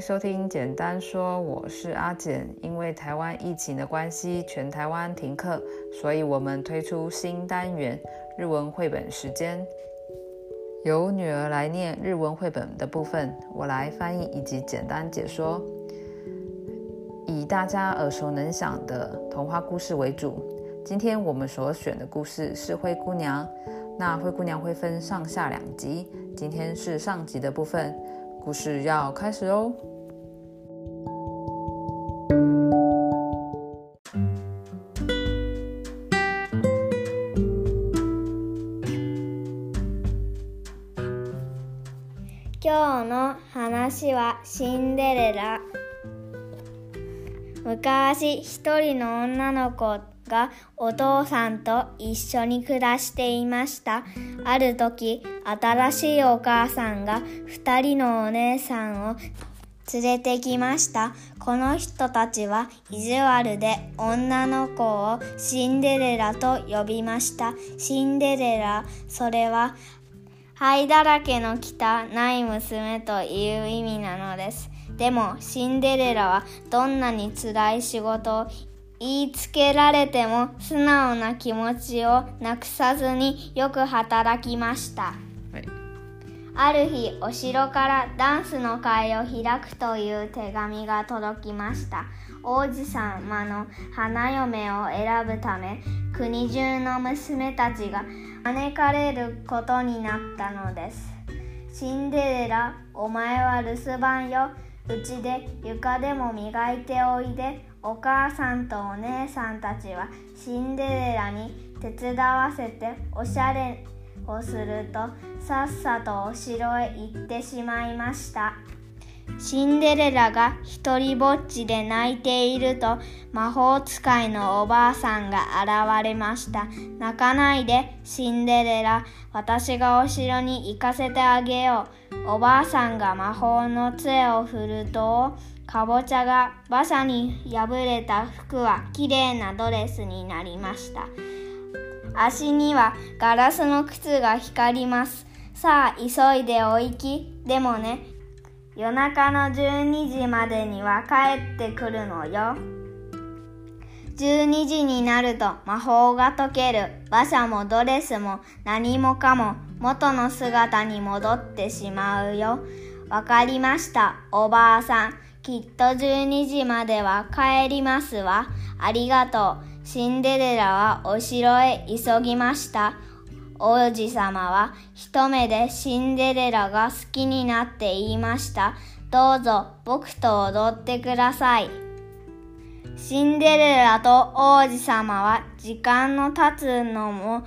收听简单说，我是阿简。因为台湾疫情的关系，全台湾停课，所以我们推出新单元——日文绘本时间。由女儿来念日文绘本的部分，我来翻译以及简单解说，以大家耳熟能详的童话故事为主。今天我们所选的故事是《灰姑娘》。那《灰姑娘》会分上下两集，今天是上集的部分。故事要开始哦！今日の話はシンデレラ昔一人の女の子がお父さんと一緒に暮らしていましたある時新しいお母さんが2人のお姉さんを連れてきましたこの人たちは意地悪で女の子をシンデレラと呼びましたシンデレラそれは灰だらけの汚い娘という意味なのです。でもシンデレラはどんなに辛い仕事を言いつけられても素直な気持ちをなくさずによく働きました。はい、ある日お城からダンスの会を開くという手紙が届きました。王子様の花嫁を選ぶため国中の娘たちが招かれることになったのですシンデレラお前は留守番ようちで床でも磨いておいでお母さんとお姉さんたちはシンデレラに手伝わせておしゃれをするとさっさとお城へ行ってしまいました。シンデレラが一りぼっちで泣いていると魔法使いのおばあさんが現れました。泣かないで、シンデレラ。私がお城に行かせてあげよう。おばあさんが魔法の杖を振ると、かぼちゃが馬車に破れた服はきれいなドレスになりました。足にはガラスの靴が光ります。さあ、急いでお行き。でもね、夜中の12時までには帰ってくるのよ。12時になると魔法が解ける。馬車もドレスも何もかも元の姿に戻ってしまうよ。わかりました、おばあさん。きっと12時までは帰りますわ。ありがとう。シンデレラはお城へ急ぎました。王子様は一目でシンデレラが好きになって言いました。どうぞ僕と踊ってください。シンデレラと王子様は時間の経つのも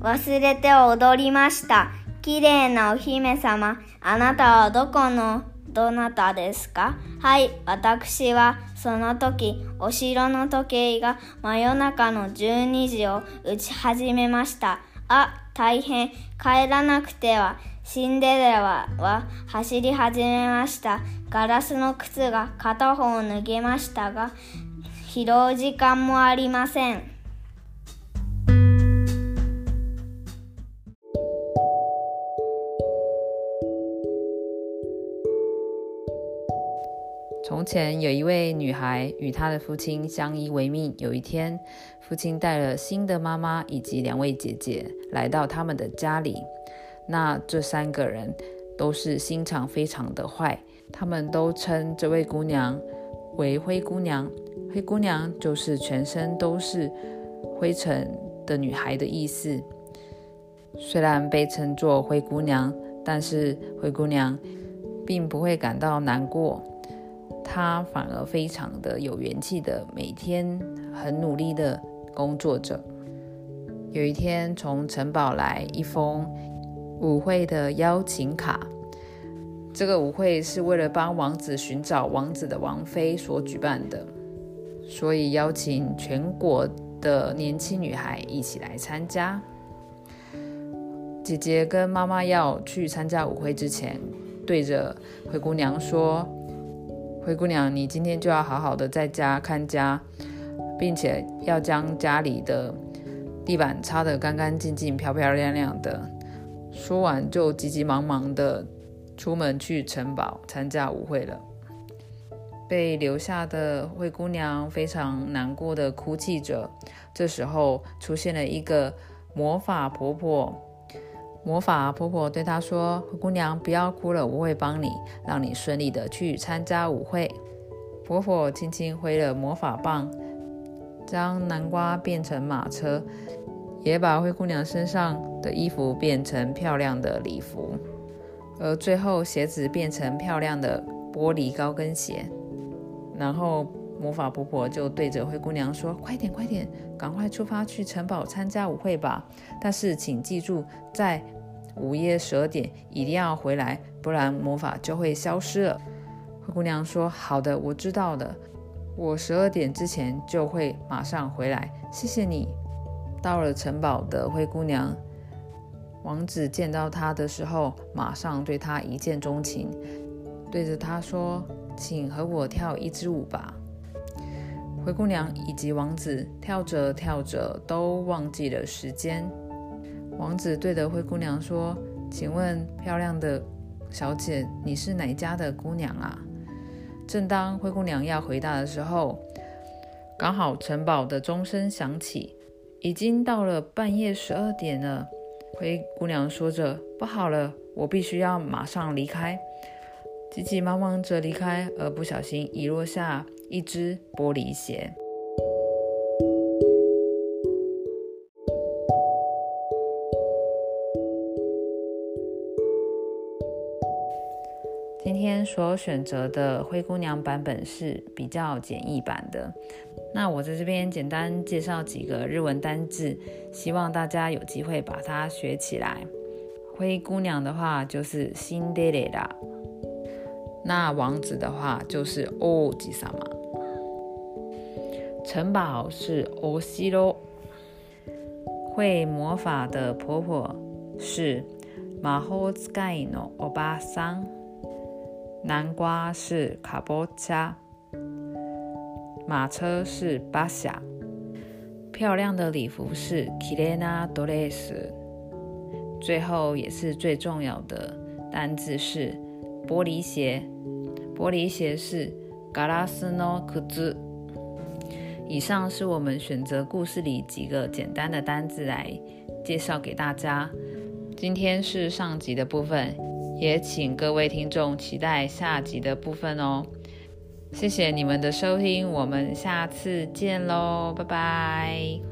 忘れて踊りました。綺麗なお姫様、あなたはどこのどなたですかはい、私はその時、お城の時計が真夜中の12時を打ち始めました。あ、大変、帰らなくては。シンデレラは走り始めました。ガラスの靴が片方脱げましたが、拾う時間もありません。从前有一位女孩与她的父亲相依为命。有一天，父亲带了新的妈妈以及两位姐姐来到他们的家里。那这三个人都是心肠非常的坏。他们都称这位姑娘为灰姑娘。灰姑娘就是全身都是灰尘的女孩的意思。虽然被称作灰姑娘，但是灰姑娘并不会感到难过。他反而非常的有元气的，每天很努力的工作着。有一天，从城堡来一封舞会的邀请卡。这个舞会是为了帮王子寻找王子的王妃所举办的，所以邀请全国的年轻女孩一起来参加。姐姐跟妈妈要去参加舞会之前，对着灰姑娘说。灰姑娘，你今天就要好好的在家看家，并且要将家里的地板擦得干干净净、漂漂亮亮的。说完，就急急忙忙的出门去城堡参加舞会了。被留下的灰姑娘非常难过的哭泣着。这时候，出现了一个魔法婆婆。魔法婆婆对她说：“灰姑娘，不要哭了，我会帮你，让你顺利的去参加舞会。”婆婆轻轻挥了魔法棒，将南瓜变成马车，也把灰姑娘身上的衣服变成漂亮的礼服，而最后鞋子变成漂亮的玻璃高跟鞋。然后。魔法婆婆就对着灰姑娘说：“快点，快点，赶快出发去城堡参加舞会吧！但是请记住，在午夜十二点一定要回来，不然魔法就会消失了。”灰姑娘说：“好的，我知道的，我十二点之前就会马上回来。谢谢你。”到了城堡的灰姑娘，王子见到她的时候，马上对她一见钟情，对着她说：“请和我跳一支舞吧。”灰姑娘以及王子跳着跳着都忘记了时间。王子对着灰姑娘说：“请问，漂亮的小姐，你是哪家的姑娘啊？”正当灰姑娘要回答的时候，刚好城堡的钟声响起，已经到了半夜十二点了。灰姑娘说着：“不好了，我必须要马上离开。”急急忙忙着离开，而不小心遗落下。一只玻璃鞋。今天所选择的灰姑娘版本是比较简易版的。那我在这边简单介绍几个日文单字，希望大家有机会把它学起来。灰姑娘的话就是シンデレラ，那王子的话就是オ吉萨玛。城堡是 Occhio，会魔法的婆婆是 Mahoskyno Obasan，南瓜是 Kabocha，马车是 Busa，漂亮的礼服是 Cherena Dolce，最后也是最重要的单词是玻璃鞋，玻璃鞋是 Glasno Kuz。以上是我们选择故事里几个简单的单字来介绍给大家。今天是上集的部分，也请各位听众期待下集的部分哦。谢谢你们的收听，我们下次见喽，拜拜。